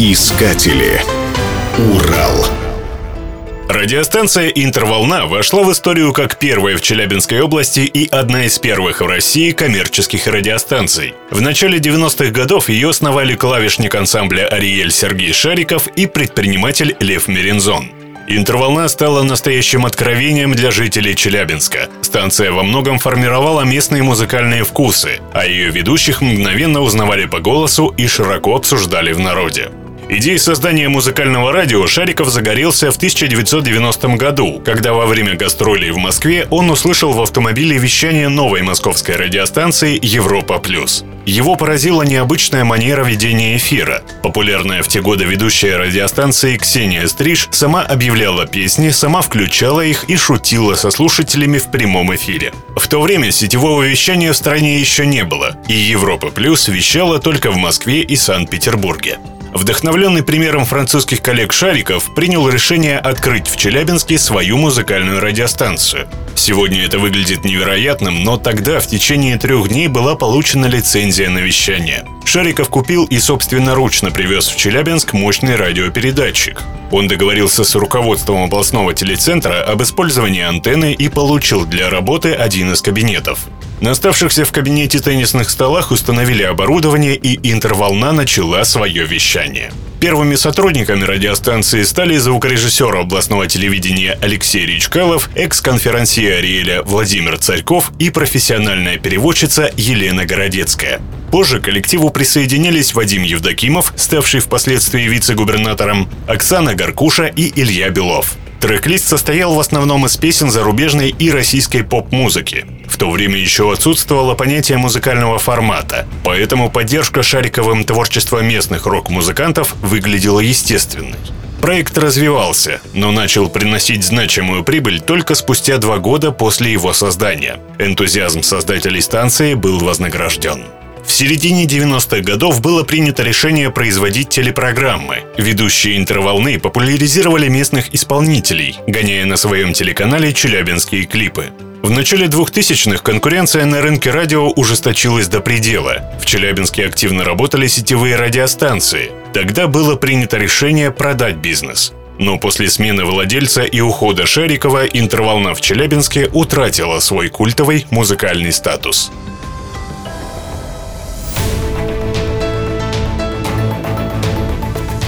Искатели. Урал. Радиостанция «Интерволна» вошла в историю как первая в Челябинской области и одна из первых в России коммерческих радиостанций. В начале 90-х годов ее основали клавишник ансамбля «Ариэль» Сергей Шариков и предприниматель Лев Мерензон. Интерволна стала настоящим откровением для жителей Челябинска. Станция во многом формировала местные музыкальные вкусы, а ее ведущих мгновенно узнавали по голосу и широко обсуждали в народе. Идеей создания музыкального радио Шариков загорелся в 1990 году, когда во время гастролей в Москве он услышал в автомобиле вещание новой московской радиостанции «Европа плюс». Его поразила необычная манера ведения эфира. Популярная в те годы ведущая радиостанции Ксения Стриж сама объявляла песни, сама включала их и шутила со слушателями в прямом эфире. В то время сетевого вещания в стране еще не было, и Европа Плюс вещала только в Москве и Санкт-Петербурге. Вдохновленный примером французских коллег Шариков принял решение открыть в Челябинске свою музыкальную радиостанцию. Сегодня это выглядит невероятным, но тогда в течение трех дней была получена лицензия на вещание. Шариков купил и собственноручно привез в Челябинск мощный радиопередатчик. Он договорился с руководством областного телецентра об использовании антенны и получил для работы один из кабинетов. На оставшихся в кабинете теннисных столах установили оборудование, и интерволна начала свое вещание. Первыми сотрудниками радиостанции стали звукорежиссер областного телевидения Алексей Речкалов, экс-конферансье Ариэля Владимир Царьков и профессиональная переводчица Елена Городецкая. Позже к коллективу присоединились Вадим Евдокимов, ставший впоследствии вице-губернатором, Оксана Гаркуша и Илья Белов. Трек-лист состоял в основном из песен зарубежной и российской поп-музыки. В то время еще отсутствовало понятие музыкального формата, поэтому поддержка Шариковым творчества местных рок-музыкантов выглядела естественной. Проект развивался, но начал приносить значимую прибыль только спустя два года после его создания. Энтузиазм создателей станции был вознагражден. В середине 90-х годов было принято решение производить телепрограммы. Ведущие интерволны популяризировали местных исполнителей, гоняя на своем телеканале челябинские клипы. В начале 2000-х конкуренция на рынке радио ужесточилась до предела. В Челябинске активно работали сетевые радиостанции. Тогда было принято решение продать бизнес. Но после смены владельца и ухода Шарикова интерволна в Челябинске утратила свой культовый музыкальный статус.